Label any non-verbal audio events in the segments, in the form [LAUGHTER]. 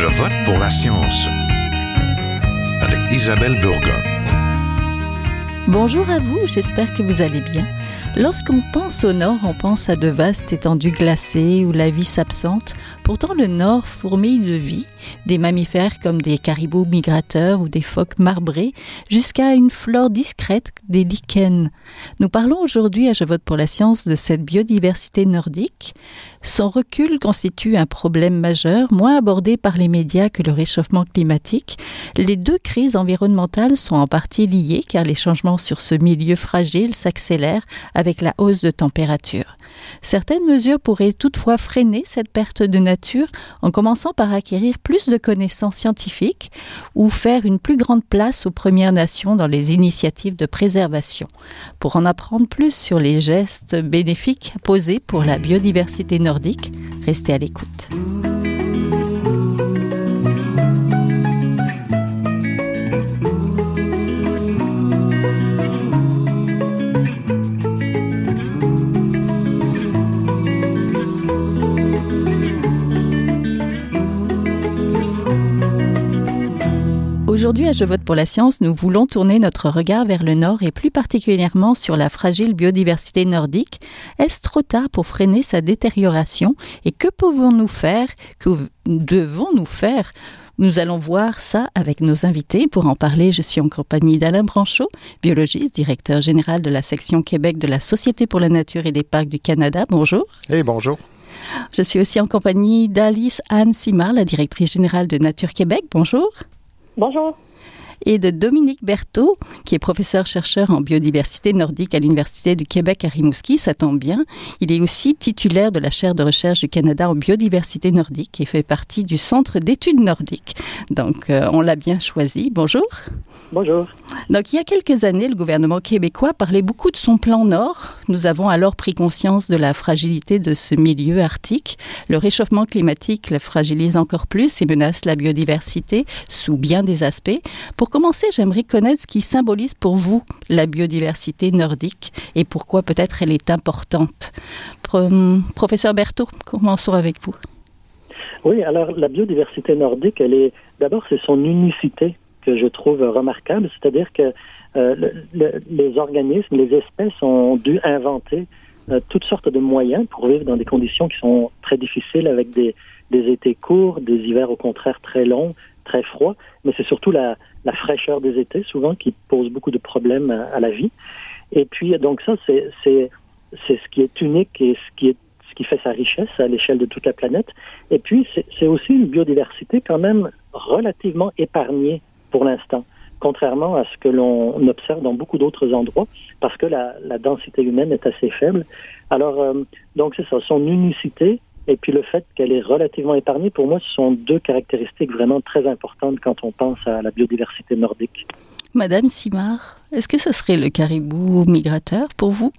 Je vote pour la science avec Isabelle Burgon. Bonjour à vous, j'espère que vous allez bien. Lorsqu'on pense au nord, on pense à de vastes étendues glacées où la vie s'absente. Pourtant, le nord fourmille de vie, des mammifères comme des caribous migrateurs ou des phoques marbrés, jusqu'à une flore discrète des lichens. Nous parlons aujourd'hui à Je vote pour la science de cette biodiversité nordique. Son recul constitue un problème majeur, moins abordé par les médias que le réchauffement climatique. Les deux crises environnementales sont en partie liées car les changements sur ce milieu fragile s'accélèrent avec la hausse de température. Certaines mesures pourraient toutefois freiner cette perte de nature en commençant par acquérir plus de connaissances scientifiques ou faire une plus grande place aux Premières Nations dans les initiatives de préservation. Pour en apprendre plus sur les gestes bénéfiques posés pour la biodiversité nordique, restez à l'écoute. Aujourd'hui, à Je vote pour la science, nous voulons tourner notre regard vers le nord et plus particulièrement sur la fragile biodiversité nordique. Est-ce trop tard pour freiner sa détérioration? Et que pouvons-nous faire, que devons-nous faire? Nous allons voir ça avec nos invités. Pour en parler, je suis en compagnie d'Alain Branchot, biologiste, directeur général de la section Québec de la Société pour la nature et des parcs du Canada. Bonjour. Et bonjour. Je suis aussi en compagnie d'Alice Anne Simard, la directrice générale de Nature Québec. Bonjour. Bonjour. Et de Dominique Berthaud, qui est professeur-chercheur en biodiversité nordique à l'Université du Québec à Rimouski. Ça tombe bien. Il est aussi titulaire de la chaire de recherche du Canada en biodiversité nordique et fait partie du Centre d'études nordiques. Donc, euh, on l'a bien choisi. Bonjour. Bonjour. Donc, il y a quelques années, le gouvernement québécois parlait beaucoup de son plan Nord. Nous avons alors pris conscience de la fragilité de ce milieu arctique. Le réchauffement climatique le fragilise encore plus et menace la biodiversité sous bien des aspects. Pour commencer, j'aimerais connaître ce qui symbolise pour vous la biodiversité nordique et pourquoi peut-être elle est importante. professeur Berthaud, commençons avec vous. Oui, alors la biodiversité nordique, elle est d'abord c'est son unicité que je trouve remarquable, c'est-à-dire que euh, les organismes, les espèces ont dû inventer euh, toutes sortes de moyens pour vivre dans des conditions qui sont très difficiles avec des, étés courts, des hivers au contraire très longs, très froids, mais c'est surtout la, fraîcheur des étés souvent qui pose beaucoup de problèmes à, la vie. Et puis donc ça c'est ce qui est unique et ce qui fait sa richesse à l'échelle de toute la planète. Et puis c'est aussi une biodiversité quand même relativement épargnée pour l'instant, contrairement à ce que l'on observe dans beaucoup d'autres endroits, parce que la, la, densité humaine est assez faible. Alors, euh, donc c'est ça, son unicité et puis le fait qu'elle est relativement épargnée, pour moi, ce sont deux caractéristiques vraiment très importantes quand on pense à la biodiversité nordique. Madame Simard, est-ce que ce serait le caribou migrateur pour vous?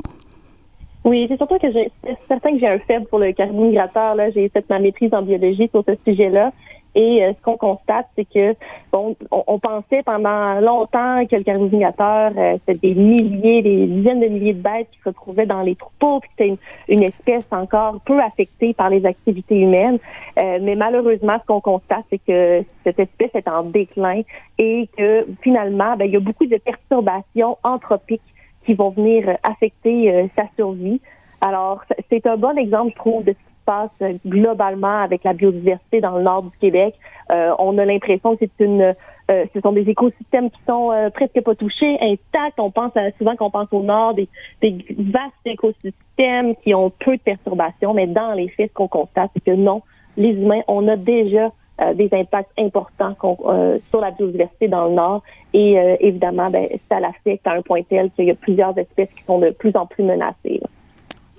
Oui, c'est surtout que j'ai certain que j'ai un faible pour le caribou migrateur. Là, j'ai fait ma maîtrise en biologie sur ce sujet-là. Et euh, ce qu'on constate, c'est que bon, on, pensait pendant longtemps que le carnivinateur, euh, c'était des milliers, des dizaines de milliers de bêtes qui se trouvaient dans les troupeaux, puis c'était une, espèce encore peu affectée par les activités humaines. Euh, mais malheureusement, ce qu'on constate, c'est que cette espèce est en déclin et que finalement, ben, il y a beaucoup de perturbations anthropiques qui vont venir affecter sa survie. Alors, c'est un bon exemple, je trouve, de passe globalement avec la biodiversité dans le nord du Québec. Euh, on a l'impression que c'est une euh, ce sont des écosystèmes qui sont euh, presque pas touchés, intacts. On pense souvent qu'on pense au nord, des, des, vastes écosystèmes qui ont peu de perturbations, mais dans les faits, ce qu'on constate, c'est que non, les humains, on a déjà des impacts importants sur la biodiversité dans le nord. Et évidemment, ben, ça l'affecte à un point tel qu'il y a plusieurs espèces qui sont de plus en plus menacées.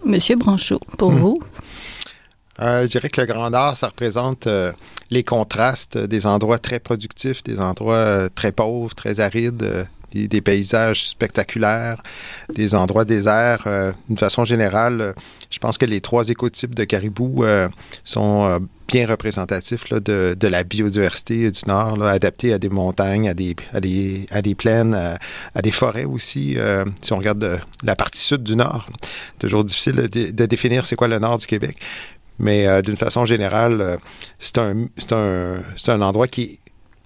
Monsieur Branchot, pour hmm. vous? Euh, je dirais que le Grand Nord, ça représente euh, les contrastes des endroits très productifs, des endroits euh, très pauvres, très arides, des, paysages spectaculaires, des endroits déserts. D'une façon générale, je pense que les trois écotypes de caribous sont bien représentatifs de, la biodiversité du Nord, adaptés à des montagnes, à des, des, à des plaines, à, des forêts aussi. si on regarde la partie sud du Nord, toujours difficile de, de définir c'est quoi le Nord du Québec. Mais d'une façon générale, c'est un, un, un endroit qui est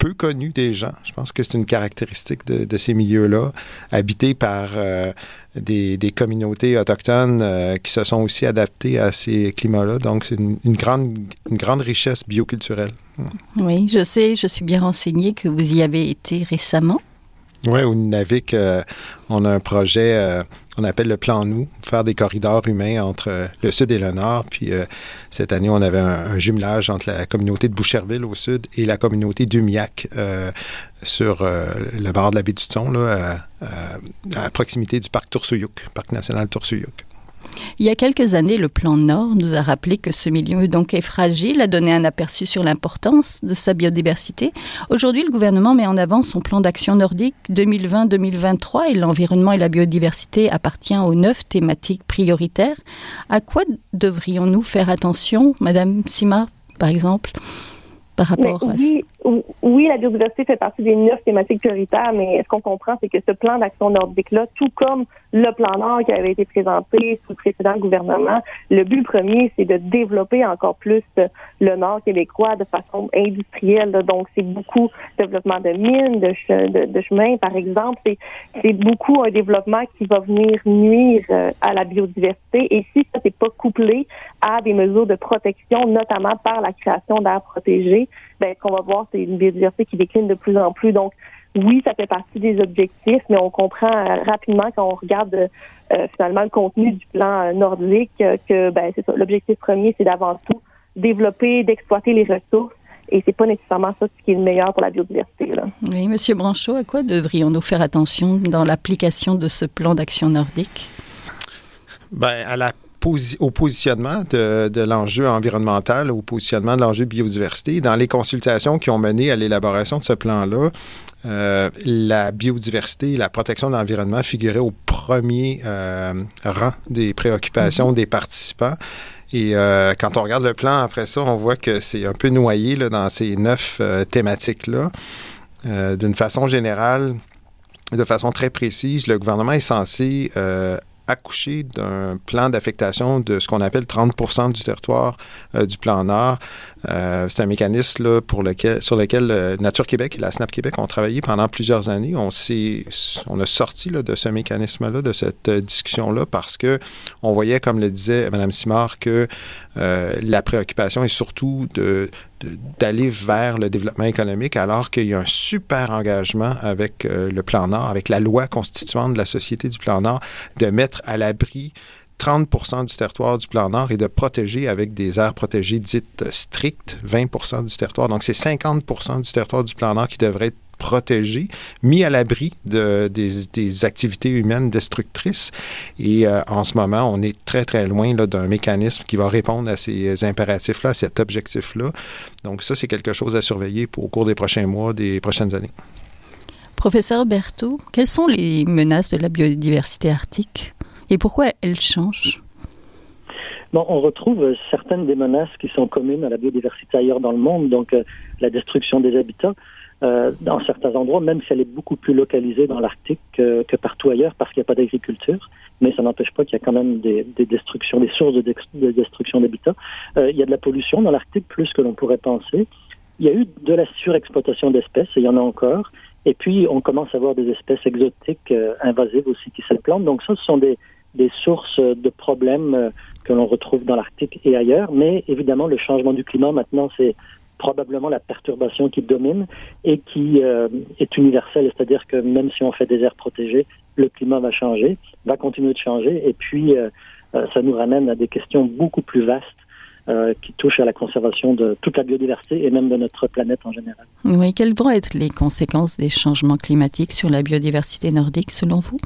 peu connu des gens. Je pense que c'est une caractéristique de, ces milieux-là, habités par euh, des, communautés autochtones euh, qui se sont aussi adaptées à ces climats-là. Donc, c'est une, grande, une grande richesse bioculturelle. Oui, je sais, je suis bien renseignée que vous y avez été récemment. Oui, au Nunavik, euh, on a un projet, euh, on appelle le plan Nous, faire des corridors humains entre euh, le sud et le nord. Puis cette année, on avait un, jumelage entre la communauté de Boucherville au sud et la communauté d'Umiac sur le bord de la baie du Thon, à, proximité du parc Toursouyuk, parc national Toursouyuk. Il y a quelques années, le plan Nord nous a rappelé que ce milieu donc est fragile, a donné un aperçu sur l'importance de sa biodiversité. Aujourd'hui, le gouvernement met en avant son plan d'action nordique 2020-2023 et l'environnement et la biodiversité appartient aux neuf thématiques prioritaires. À quoi devrions-nous faire attention, Madame Sima, par exemple, par rapport à ça? Oui, la biodiversité fait partie des neuf thématiques prioritaires, mais ce qu'on comprend, c'est que ce plan d'action nordique-là, tout comme le plan Nord qui avait été présenté sous le précédent gouvernement, le but premier, c'est de développer encore plus le Nord québécois de façon industrielle. Donc, c'est beaucoup développement de mines, de, de, chemins, par exemple. C'est beaucoup un développement qui va venir nuire euh, à la biodiversité. Et si ça n'est pas couplé à des mesures de protection, notamment par la création d'aires protégées, ben, qu'on va voir, c'est une biodiversité qui décline de plus en plus. Donc, oui, ça fait partie des objectifs, mais on comprend euh, rapidement quand on regarde euh, finalement le contenu du plan euh, nordique que ben, c'est L'objectif premier, c'est d'avant tout développer, d'exploiter les ressources. Et c'est pas nécessairement ça ce qui est le meilleur pour la biodiversité. Là. Oui, Monsieur Branchot, à quoi devrions-nous faire attention dans l'application de ce plan d'action nordique? Ben, à la au positionnement de, l'enjeu environnemental, au positionnement de l'enjeu biodiversité. Dans les consultations qui ont mené à l'élaboration de ce plan-là, euh, la biodiversité et la protection de l'environnement figuraient au premier euh, rang des préoccupations mm-hmm. des participants. Et euh, quand on regarde le plan après ça, on voit que c'est un peu noyé là, dans ces neuf thématiques-là. D'une façon générale, de façon très précise, le gouvernement est censé accoucher d'un plan d'affectation de ce qu'on appelle 30 du territoire euh, du plan Nord. Euh, c'est un mécanisme là, pour lequel, sur lequel euh, Nature Québec et la SNAP Québec ont travaillé pendant plusieurs années. On, on a sorti là, de ce mécanisme-là, de cette discussion-là, parce que on voyait, comme le disait Mme Simard, que la préoccupation est surtout d'aller vers le développement économique alors qu'il y a un super engagement avec le plan Nord, avec la loi constituante de la Société du plan Nord, de mettre à l'abri 30 du territoire du plan Nord et de protéger avec des aires protégées dites strictes 20 du territoire. Donc, c'est 50 du territoire du plan Nord qui devrait être protégé, mis à l'abri de, des, activités humaines destructrices. Et euh, en ce moment, on est très, très loin d'un mécanisme qui va répondre à ces impératifs-là, à cet objectif-là. Donc ça, c'est quelque chose à surveiller pour, au cours des prochains mois, des prochaines années. Professeur Berthaud, quelles sont les menaces de la biodiversité arctique? Et pourquoi elle change Bon, on retrouve certaines des menaces qui sont communes à la biodiversité ailleurs dans le monde, donc euh, la destruction des habitats euh, dans certains endroits, même si elle est beaucoup plus localisée dans l'Arctique que, partout ailleurs parce qu'il n'y a pas d'agriculture, mais ça n'empêche pas qu'il y a quand même des, destructions, des sources de, destruction d'habitats. Euh, il y a de la pollution dans l'Arctique plus que l'on pourrait penser. Il y a eu de la surexploitation d'espèces, et il y en a encore. Et puis, on commence à voir des espèces exotiques invasives aussi qui s'implantent. Donc ça, ce sont des, sources de problèmes euh, que l'on retrouve dans l'Arctique et ailleurs. Mais évidemment, le changement du climat, maintenant, c'est probablement la perturbation qui domine et qui euh, est universelle. C'est-à-dire que même si on fait des aires protégées, le climat va changer, va continuer de changer. Et puis, euh, ça nous ramène à des questions beaucoup plus vastes qui touchent à la conservation de toute la biodiversité et même de notre planète en général. Oui, quelles vont être les conséquences des changements climatiques sur la biodiversité nordique selon vous?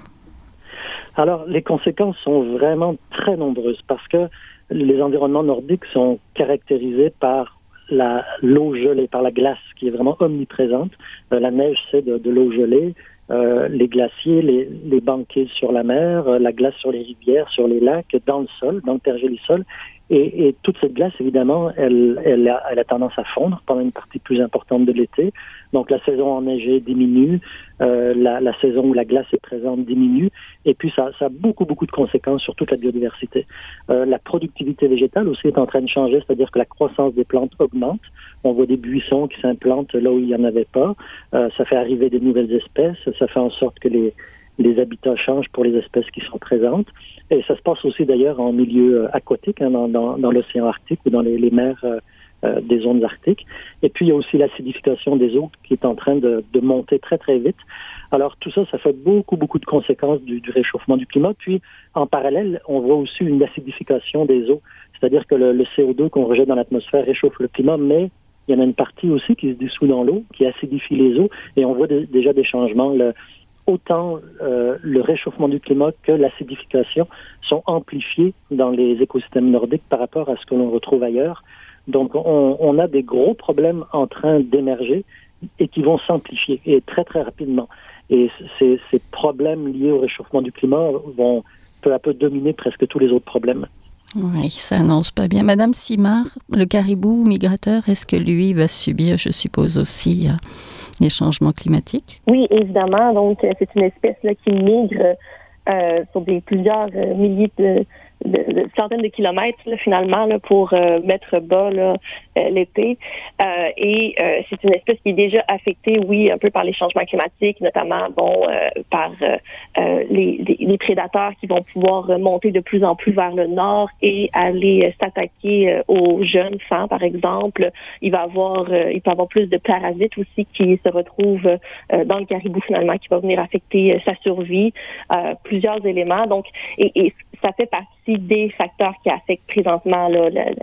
Alors, les conséquences sont vraiment très nombreuses parce que les environnements nordiques sont caractérisés par l'eau gelée, par la glace qui est vraiment omniprésente. Euh, la neige, c'est de, l'eau gelée. Euh, les glaciers, les, les banquets sur la mer, euh, la glace sur les rivières, sur les lacs, dans le sol, dans le pergélisol. Et, toute cette glace, évidemment, elle, a, tendance à fondre pendant une partie plus importante de l'été. Donc la saison enneigée diminue, euh, la, saison où la glace est présente diminue, et puis ça, ça, a beaucoup, beaucoup de conséquences sur toute la biodiversité. Euh, la productivité végétale aussi est en train de changer, c'est-à-dire que la croissance des plantes augmente. On voit des buissons qui s'implantent là où il n'y en avait pas. Euh, ça fait arriver des nouvelles espèces, ça fait en sorte que les, les habitats changent pour les espèces qui sont présentes. Et ça se passe aussi d'ailleurs en milieu euh, aquatique, hein, dans, dans, dans l'océan Arctique ou dans les, les mers euh, euh, des zones arctiques. Et puis il y a aussi l'acidification des eaux qui est en train de, de, monter très très vite. Alors tout ça, ça fait beaucoup beaucoup de conséquences du, du, réchauffement du climat. Puis en parallèle, on voit aussi une acidification des eaux, c'est-à-dire que le, le CO2 qu'on rejette dans l'atmosphère réchauffe le climat, mais il y en a une partie aussi qui se dissout dans l'eau, qui acidifie les eaux, et on voit déjà des changements. Le, autant euh, le réchauffement du climat que l'acidification sont amplifiés dans les écosystèmes nordiques par rapport à ce que l'on retrouve ailleurs. Donc, on, a des gros problèmes en train d'émerger et qui vont s'amplifier et très, très rapidement. Et ces, ces problèmes liés au réchauffement du climat vont peu à peu dominer presque tous les autres problèmes. Oui, ça annonce pas bien. Madame Simard, le caribou migrateur, est-ce que lui va subir, je suppose aussi, euh, les changements climatiques? Oui, évidemment. Donc, euh, c'est une espèce là, qui migre euh, sur des plusieurs euh, milliers de, de, de, centaines de kilomètres là, finalement là, pour euh, mettre bas euh, l'été. Euh, et c'est une espèce qui est déjà affectée, oui, un peu par les changements climatiques, notamment bon par les, les, les, prédateurs qui vont pouvoir monter de plus en plus vers le nord et aller s'attaquer aux jeunes femmes, par exemple. Il va avoir, il peut avoir plus de parasites aussi qui se retrouvent dans le caribou finalement, qui va venir affecter sa survie. plusieurs éléments. Donc, et, et ça fait partie des facteurs qui affectent présentement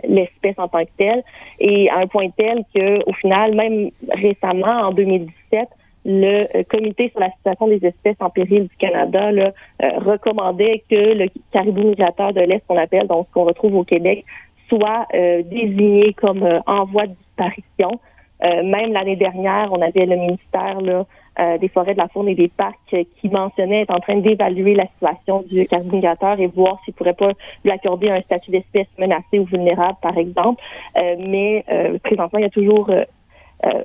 l'espèce en tant que telle. Et à un point tel que, au final, même récemment, en 2017, le euh, comité sur la situation des espèces en péril du Canada euh, recommandait que le caribou migrateur de l'Est, qu'on appelle, donc ce qu'on retrouve au Québec, soit euh, désigné comme en voie de disparition. même l'année dernière, on avait le ministère euh, des forêts de la faune et des parcs qui mentionnait être en train d'évaluer la situation du carbonateur et voir s'il pourrait pas lui accorder un statut d'espèce menacée ou vulnérable, par exemple. Euh, mais euh, présentement, il y a toujours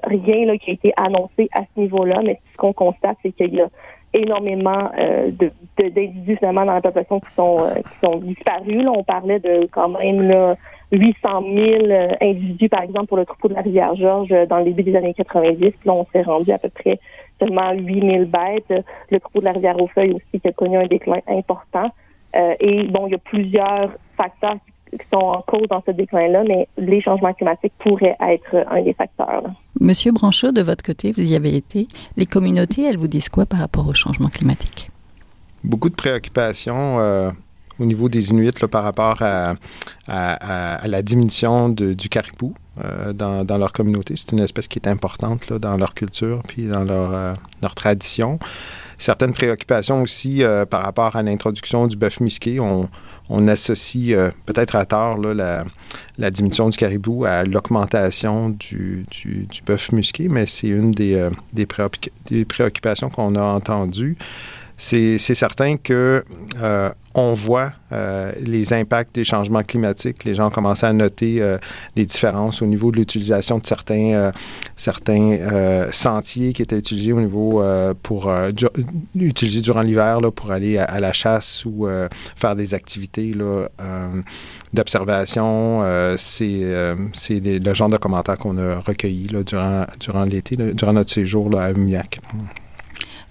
rien là, qui a été annoncé à ce niveau-là, mais ce qu'on constate, c'est qu'il y a énormément de, d'individus finalement dans la population qui sont qui sont disparus. Là, on parlait de quand même là, 800 000 individus, par exemple, pour le troupeau de la rivière Georges dans le début des années 90. Puis là, on s'est rendu à peu près seulement 8000 bêtes. Le troupeau de la rivière aux feuilles aussi qui a connu un déclin important. Euh, et bon, il y a plusieurs facteurs sont en cause dans ce déclin-là, mais les changements climatiques pourraient être un des facteurs. Là. Monsieur Branchot, de votre côté, vous y avez été. Les communautés, elles vous disent quoi par rapport au changement climatique? Beaucoup de préoccupations. Euh au niveau des Inuits par rapport à, la diminution du caribou euh, dans, leur communauté. C'est une espèce qui est importante dans leur culture puis dans leur, euh, tradition. Certaines préoccupations aussi euh, par rapport à l'introduction du bœuf musqué. On, associe euh, peut-être à tort la, diminution du caribou à l'augmentation du, bœuf musqué, mais c'est une des préoccupations qu'on a entendues c'est certain que euh, on voit euh, les impacts des changements climatiques. Les gens ont commencé à noter euh, des différences au niveau de l'utilisation de certains, euh, sentiers qui étaient utilisés au niveau pour du, utiliser durant l'hiver pour aller à, la chasse ou faire des activités d'observation. c'est le genre de commentaires qu'on a recueillis là, durant, l'été, durant notre séjour à Umiac.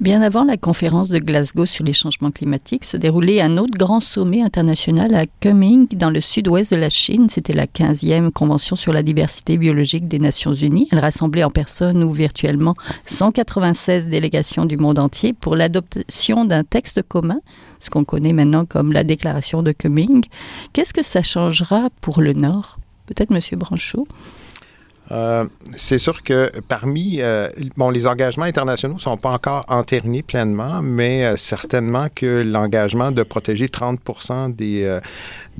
Bien avant la conférence de Glasgow sur les changements climatiques, se déroulait un autre grand sommet international à Kunming, dans le sud-ouest de la Chine. C'était la 15e Convention sur la diversité biologique des Nations Unies. Elle rassemblait en personne ou virtuellement 196 délégations du monde entier pour l'adoption d'un texte commun, ce qu'on connaît maintenant comme la déclaration de Kunming. Qu'est-ce que ça changera pour le Nord? Peut-être Monsieur Branchot? Euh, c'est sûr que parmi, euh, bon, les engagements internationaux ne sont pas encore enternés pleinement, mais euh, certainement que l'engagement de protéger 30% des,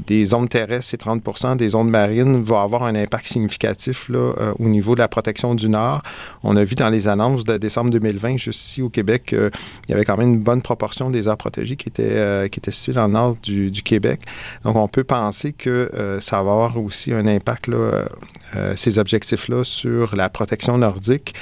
des zones terrestres et 30% des zones marines va avoir un impact significatif là, au niveau de la protection du Nord. On a vu dans les annonces de décembre 2020, juste ici au Québec, qu'il y avait quand même une bonne proportion des aires protégées qui étaient, qui étaient situées dans le nord du, Québec. Donc, on peut penser que ça va avoir aussi un impact, là, ces objectifs-là, sur la protection nordique.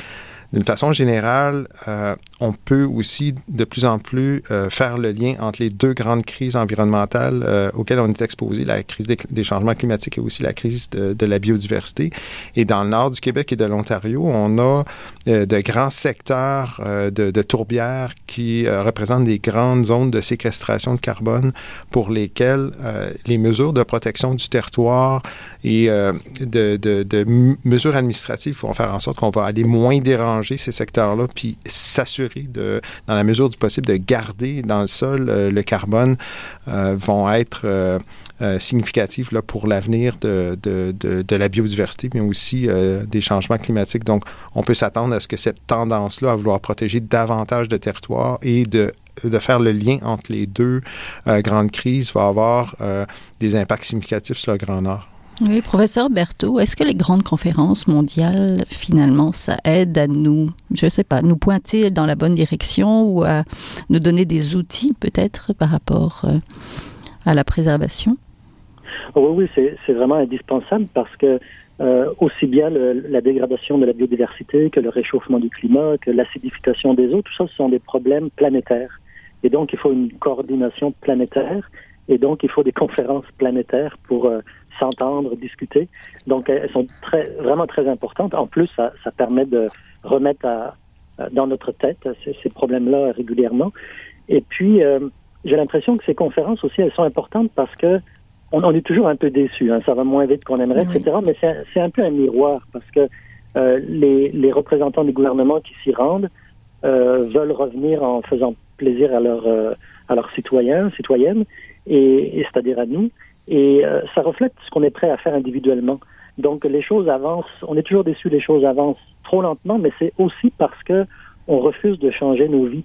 D'une façon générale, euh, on peut aussi de plus en plus euh, faire le lien entre les deux grandes crises environnementales euh, auxquelles on est exposé, la crise des, changements climatiques et aussi la crise de, la biodiversité. Et dans le nord du Québec et de l'Ontario, on a de grands secteurs de, de, tourbières qui représentent des grandes zones de séquestration de carbone pour lesquelles les mesures de protection du territoire et de, de mesures administratives vont faire en sorte qu'on va aller moins déranger ces secteurs-là, puis s'assurer, de, dans la mesure du possible, de garder dans le sol euh, le carbone, euh, vont être euh, significatifs là, pour l'avenir de, de, de, la biodiversité, mais aussi des changements climatiques. Donc, on peut s'attendre à ce que cette tendance-là à vouloir protéger davantage de territoires et de de faire le lien entre les deux grandes crises va avoir des impacts significatifs sur le Grand Nord. Oui, professeur Berthaud, est-ce que les grandes conférences mondiales, finalement, ça aide à nous, je ne sais pas, nous pointer dans la bonne direction ou à nous donner des outils peut-être par rapport euh, à la préservation? Oui, oui, c'est vraiment indispensable parce que euh, aussi bien la dégradation de la biodiversité que le réchauffement du climat, que l'acidification des eaux, tout ça, ce sont des problèmes planétaires. Et donc, il faut une coordination planétaire et donc il faut des [LAUGHS] conférences planétaires pour euh, s'entendre, discuter. Donc, elles sont très, vraiment très importantes. En plus, ça, ça permet de remettre à, dans notre tête ces, ces problèmes-là régulièrement. Et puis, euh, j'ai l'impression que ces conférences aussi, elles sont importantes parce que on, on est toujours un peu déçus. Hein, ça va moins vite qu'on aimerait, etc. Mais c'est un peu un miroir parce que euh, les, les, représentants du gouvernement qui s'y rendent euh, veulent revenir en faisant plaisir à, leur, à leurs citoyens, citoyennes, et, et c'est-à-dire à nous. Et euh, ça reflète ce qu'on est prêt à faire individuellement. Donc les choses avancent, on est toujours déçu, les choses avancent trop lentement, mais c'est aussi parce que on refuse de changer nos vies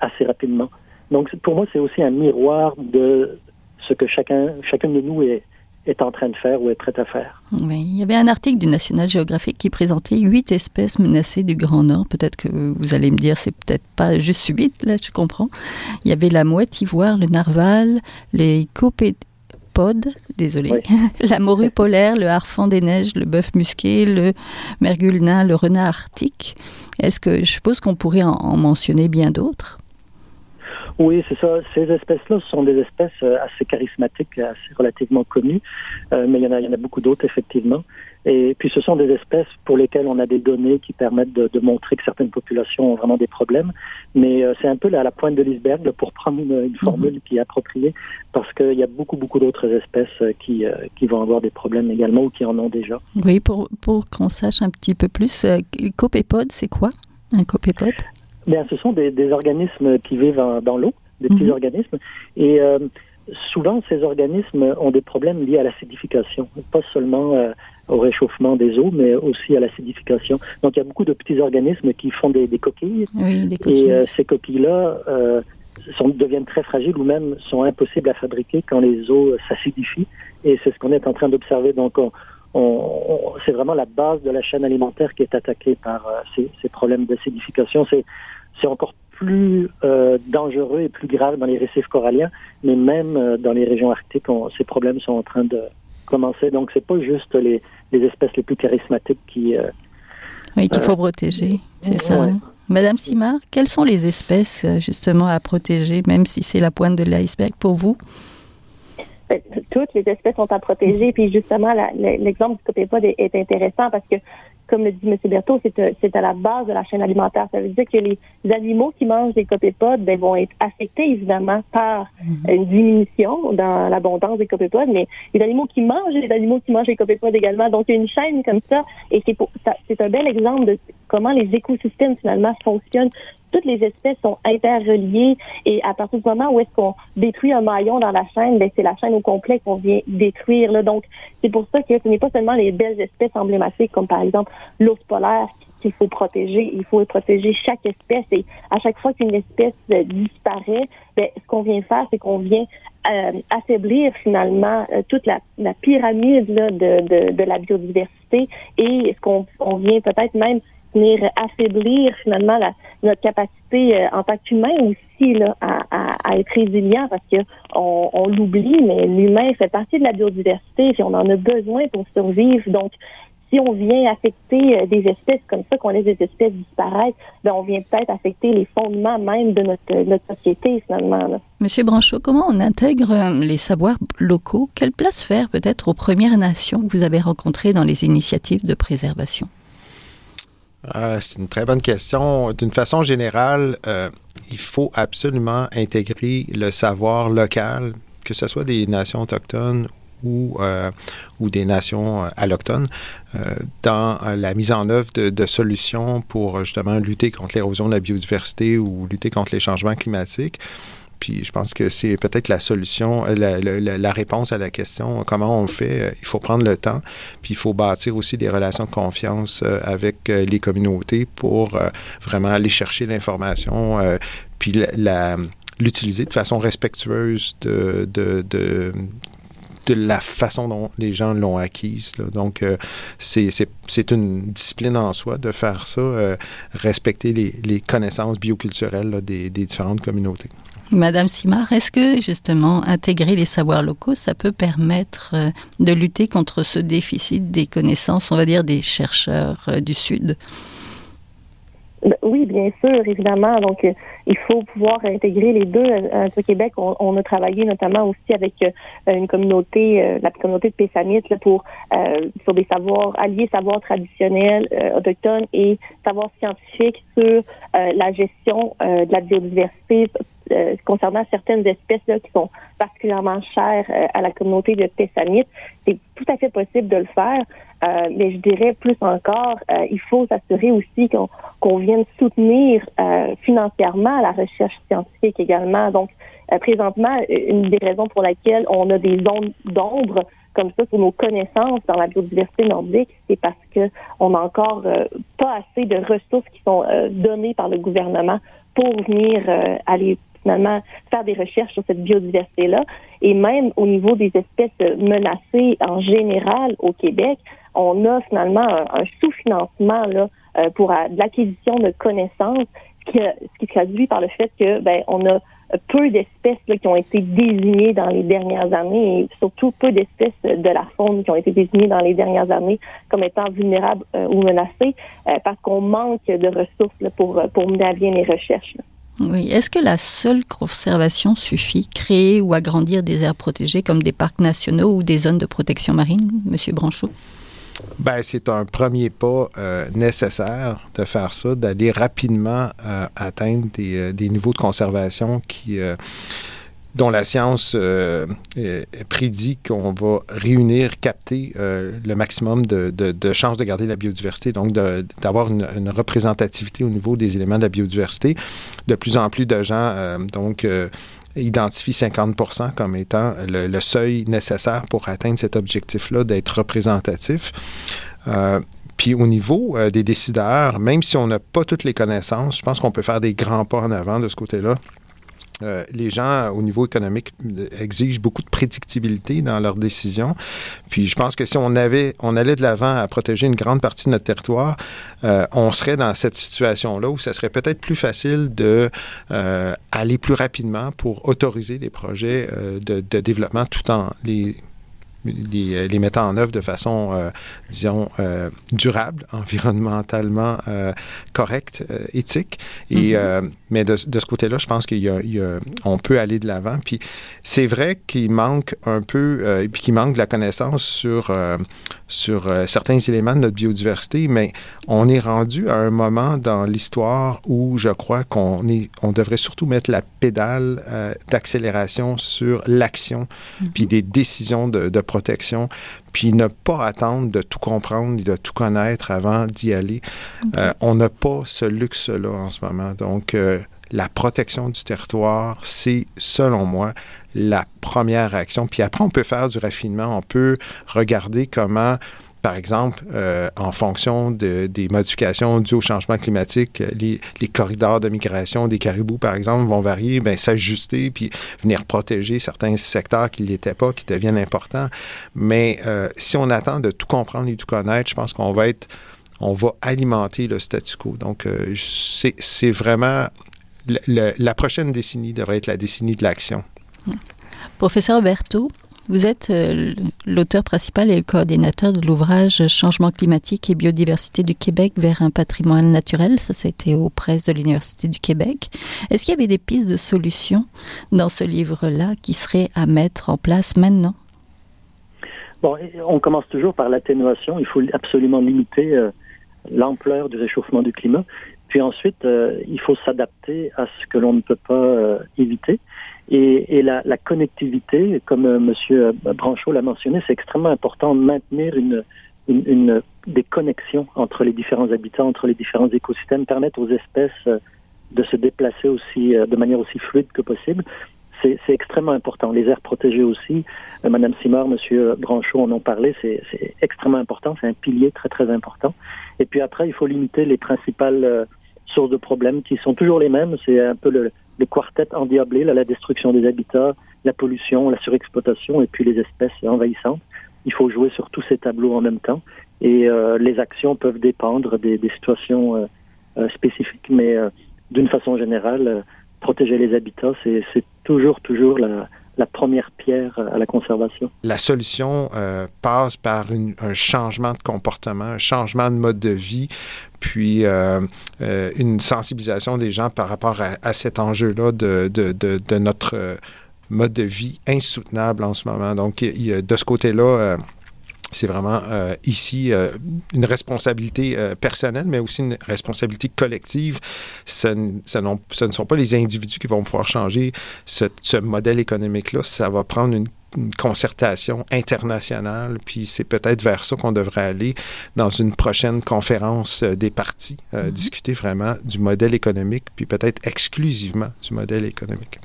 assez rapidement. Donc pour moi, c'est aussi un miroir de ce que chacun, chacun de nous est, est en train de faire ou est prêt à faire. Il y avait un article du National Geographic qui présentait huit espèces menacées du Grand Nord. Peut-être que vous allez me dire, c'est peut-être pas juste huit, là, je comprends. Il y avait la mouette ivoire, le narval, les copé désolé, [LAUGHS] la morue polaire, le harfang des neiges, le bœuf musqué, le mergule nain, le renard arctique. Est-ce que je suppose qu'on pourrait en, mentionner bien d'autres? Oui, c'est ça. Ces espèces-là sont des espèces euh, assez charismatiques, assez relativement connues, euh, mais il y en a, il y en a beaucoup d'autres, effectivement. Et puis, ce sont des espèces pour lesquelles on a des données qui permettent de, de montrer que certaines populations ont vraiment des problèmes. Mais euh, c'est un peu à la pointe de l'iceberg pour prendre une, une formule mhm. qui est appropriée, parce qu'il y a beaucoup, beaucoup d'autres espèces euh, qui, euh, qui vont avoir des problèmes également ou qui en ont déjà. Oui, pour, pour qu'on sache un petit peu plus, copépode, c'est quoi un copépode? Bien, ce sont des, des organismes qui vivent dans l'eau, des petits mhm. organismes. Et souvent, ces organismes ont des problèmes liés à l'acidification, pas seulement euh, au réchauffement des eaux, mais aussi à l'acidification. Donc, il y a beaucoup de petits organismes qui font des, coquilles. Oui, des coquilles. Et euh, ces coquilles-là euh, deviennent très fragiles ou même sont impossibles à fabriquer quand les eaux s'acidifient. Et c'est ce qu'on est en train d'observer. Donc, on, c'est vraiment la base de la chaîne alimentaire qui est attaquée par ces, ces, problèmes d'acidification. C'est, c'est encore plus euh, dangereux et plus grave dans les récifs coralliens, mais même euh, dans les régions arctiques, ces problèmes sont en train de commencer. Donc, c'est pas juste les, les, espèces les plus charismatiques qui. Euh, oui, qu'il faut protéger, c'est ça. Hein. Madame Simard, quelles sont les espèces justement à protéger, même si c'est la pointe de l'iceberg pour vous? Toutes les espèces sont à protéger. Puis justement, l'exemple du copépode est, est, intéressant parce que comme le dit M. Berthaud, euh, c'est à la base de la chaîne alimentaire. Ça veut dire que les animaux qui mangent des copépodes ben, vont être affectés évidemment par mhm. une diminution dans l'abondance des copépodes, mais les animaux qui mangent les animaux qui mangent les copépodes également. Donc il y a une chaîne comme ça et c'est un bel exemple de comment les écosystèmes finalement fonctionnent. Toutes les espèces sont interreliées et à partir du moment où est-ce qu'on détruit un maillon dans la chaîne, ben c'est la chaîne au complet qu'on vient détruire. Là. Donc, c'est pour ça que ce n'est pas seulement les belles espèces emblématiques comme par exemple l'ours polaire qu'il faut protéger. Il faut protéger chaque espèce et à chaque fois qu'une espèce euh, disparaît, ben, ce qu'on vient faire, c'est qu'on vient euh, affaiblir finalement euh, toute la, la pyramide là, de, de, de, la biodiversité et ce qu'on on vient peut-être même venir affaiblir finalement la, notre capacité en tant qu'humain aussi là, à, à, à, être résilient parce que on, on l'oublie, mais l'humain fait partie de la biodiversité et on en a besoin pour survivre. Donc, si on vient affecter euh, des espèces comme ça, qu'on laisse des espèces disparaître, ben on vient peut-être affecter les fondements même de notre, notre société finalement. Monsieur Branchot, comment on intègre euh, les savoirs locaux? Quelle place faire peut-être aux Premières Nations que vous avez rencontrées dans les initiatives de préservation? Euh, c'est une très bonne question. D'une façon générale, euh, il faut absolument intégrer le savoir local, que ce soit des nations autochtones ou, euh, ou des nations euh, allochtones euh, dans la mise en œuvre de, solutions pour justement lutter contre l'érosion de la biodiversité ou lutter contre les changements climatiques. Puis je pense que c'est peut-être la solution, la, la, réponse à la question comment on fait. Il faut prendre le temps, puis il faut bâtir aussi des relations de confiance avec les communautés pour vraiment aller chercher l'information, puis l'utiliser de façon respectueuse de, de la façon dont les gens l'ont acquise. Donc, euh, c'est une discipline en soi de faire ça, euh, respecter les, les, connaissances bioculturelles des, des différentes communautés. Madame Simard, est-ce que justement intégrer les savoirs locaux, ça peut permettre euh, de lutter contre ce déficit des connaissances, on va dire, des chercheurs du Sud? Oui, bien sûr, évidemment. Donc, euh, il faut pouvoir intégrer les deux. Euh, au Québec, on, on, a travaillé notamment aussi avec euh, une communauté, euh, la communauté de Pessamites, là, pour euh, sur des savoirs alliés, savoirs traditionnels autochtones et savoirs scientifiques sur la gestion de la biodiversité concernant certaines espèces là, qui sont particulièrement chères à la communauté de Pessamites. C'est tout à fait possible de le faire. Euh, mais je dirais plus encore, euh, il faut s'assurer aussi qu'on vienne soutenir euh, financièrement la recherche scientifique également. Donc, présentement, une des raisons pour laquelle on a des zones d'ombre comme ça sur nos connaissances dans la biodiversité nordique, c'est parce que on n'a encore pas assez de ressources qui sont données par le gouvernement pour venir aller finalement faire des recherches sur cette biodiversité-là. Et même au niveau des espèces menacées en général au Québec, on a finalement un, sous-financement euh, pour l'acquisition de connaissances, ce qui, qui traduit par le fait que ben on a peu d'espèces qui ont été désignées dans les dernières années et surtout peu d'espèces de la faune qui ont été désignées dans les dernières années comme étant vulnérables euh, ou menacées euh, parce qu'on manque de ressources pour, mener à bien les recherches. Oui. Est-ce que la seule conservation suffit Créer ou agrandir des aires protégées comme des parcs nationaux ou des zones de protection marine, Monsieur Branchot? Ben, c'est un premier pas euh, nécessaire de faire ça, d'aller rapidement euh, atteindre des, euh, des, niveaux de conservation qui, dont la science prédit qu'on va réunir, capter le maximum de, de, de, chances de garder la biodiversité, donc d'avoir une, une, représentativité au niveau des éléments de la biodiversité. De plus en plus de gens, donc, identifie 50% comme étant le, seuil nécessaire pour atteindre cet objectif-là d'être représentatif. Euh, puis au niveau euh, des décideurs, même si on n'a pas toutes les connaissances, je pense qu'on peut faire des grands pas en avant de ce côté-là. Euh, les gens au niveau économique exigent beaucoup de prédictibilité dans leurs décisions. Puis je pense que si on avait, on allait de l'avant à protéger une grande partie de notre territoire, euh, on serait dans cette situation-là où ça serait peut-être plus facile de euh, aller plus rapidement pour autoriser des projets euh, de, de, développement tout en les les, les, mettant en œuvre de façon, euh, disons, euh, durable, [LAUGHS] environnementalement euh, correcte, éthique. Et, mm -hmm. Mais de, de ce côté-là, je pense qu'on peut aller de l'avant. Puis c'est vrai qu'il manque un peu, et puis qu'il manque de la connaissance sur, sur certains éléments de notre biodiversité, mais on est rendu à un moment dans l'histoire où je crois qu'on on devrait surtout mettre la pédale d'accélération sur l'action, mm -hmm. puis des décisions de, de protection, puis ne pas attendre de tout comprendre et de tout connaître avant d'y aller. Euh, on n'a pas ce luxe-là en ce moment. Donc, euh, la protection du territoire, c'est, selon moi, la première action. Puis après, on peut faire du raffinement, on peut regarder comment par exemple, euh, en fonction de, des modifications dues au changement climatique, euh, les, corridors de migration des caribous, par exemple, vont varier, ben, s'ajuster, puis venir protéger certains secteurs qui ne l'étaient pas, qui deviennent importants. Mais euh, si on attend de tout comprendre et tout connaître, je pense qu'on va être, on va alimenter le statu quo. Donc, c'est vraiment, la prochaine décennie devrait être la décennie de l'action. Professeur Berthaud, vous êtes euh, l'auteur principal et le coordinateur de l'ouvrage Changement climatique et biodiversité du Québec vers un patrimoine naturel. Ça, c'était aux presses de l'Université du Québec. Est-ce qu'il y avait des pistes de solutions dans ce livre-là qui seraient à mettre en place maintenant? Bon, on commence toujours par l'atténuation. Il faut absolument limiter euh, l'ampleur du réchauffement du climat. Puis ensuite, euh, il faut s'adapter à ce que l'on ne peut pas éviter. Et, et la, la, connectivité, comme euh, M. Branchot l'a mentionné, c'est extrêmement important de maintenir une, une, une, des connexions entre les différents habitats, entre les différents écosystèmes, permettre aux espèces euh, de se déplacer aussi euh, de manière aussi fluide que possible. C'est extrêmement important. Les aires protégées aussi, euh, Madame Simard, Monsieur Branchot en ont parlé, c'est extrêmement important. C'est un pilier très très important. Et puis après, il faut limiter les principales euh, sources de problèmes qui sont toujours les mêmes. C'est un peu le, le quartet endiablé, là, la destruction des habitats, la pollution, la surexploitation et puis les espèces envahissantes. Il faut jouer sur tous ces tableaux en même temps et euh, les actions peuvent dépendre des, des situations euh, euh, spécifiques, mais euh, d'une façon générale, euh, protéger les habitats, c'est toujours, toujours la, la première pierre à la conservation. La solution euh, passe par un changement de comportement, un changement de mode de vie, puis euh, euh, une sensibilisation des gens par rapport à, cet enjeu-là de, notre mode de vie insoutenable en ce moment. Donc, de ce côté-là, c'est vraiment euh, ici euh, une responsabilité euh, personnelle, mais aussi une responsabilité collective. Ce, ce, ce, ne sont pas les individus qui vont pouvoir changer ce, ce modèle économique-là. Ça va prendre une, une, concertation internationale, puis c'est peut-être vers ça qu'on devrait aller dans une prochaine conférence des partis, mm -hmm. discuter vraiment du modèle économique, puis peut-être exclusivement du modèle économique.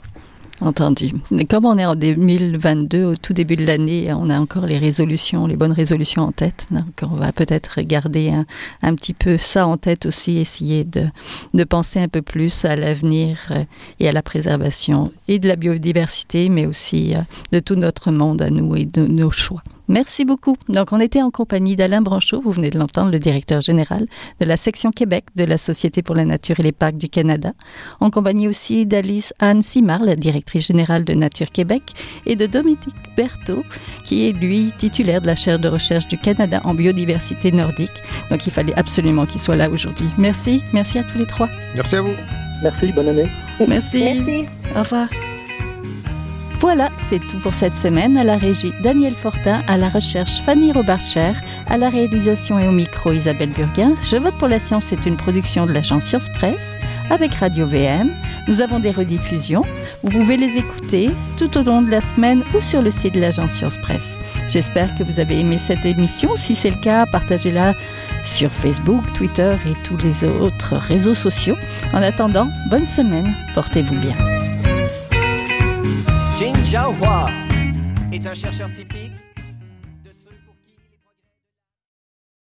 Entendu. Et comme on est en 2022, au tout début de l'année, on a encore les résolutions, les bonnes résolutions en tête. Donc, on va peut-être garder un, un, petit peu ça en tête aussi, essayer de, de penser un peu plus à l'avenir euh, et à la préservation et de la biodiversité, mais aussi euh, de tout notre monde à nous et de nos choix. Merci beaucoup. Donc, on était en compagnie d'Alain Branchot, vous venez de l'entendre, le directeur général de la section Québec de la Société pour la Nature et les Parcs du Canada, en compagnie aussi d'Alice Anne Simard, la directrice générale de Nature Québec, et de Dominique Berthaud, qui est lui titulaire de la chaire de recherche du Canada en biodiversité nordique. Donc, il fallait absolument qu'il soit là aujourd'hui. Merci. Merci à tous les trois. Merci à vous. Merci. Bonne année. Merci. Merci. Au revoir. Voilà, c'est tout pour cette semaine. À la régie, Daniel Fortin, à la recherche, Fanny Robarcher, à la réalisation et au micro, Isabelle Burguin. Je vote pour la science, c'est une production de l'agence Science Presse avec Radio VM. Nous avons des rediffusions. Vous pouvez les écouter tout au long de la semaine ou sur le site de l'agence Science Presse. J'espère que vous avez aimé cette émission. Si c'est le cas, partagez-la sur Facebook, Twitter et tous les autres réseaux sociaux. En attendant, bonne semaine. Portez-vous bien. Jiahua est un chercheur typique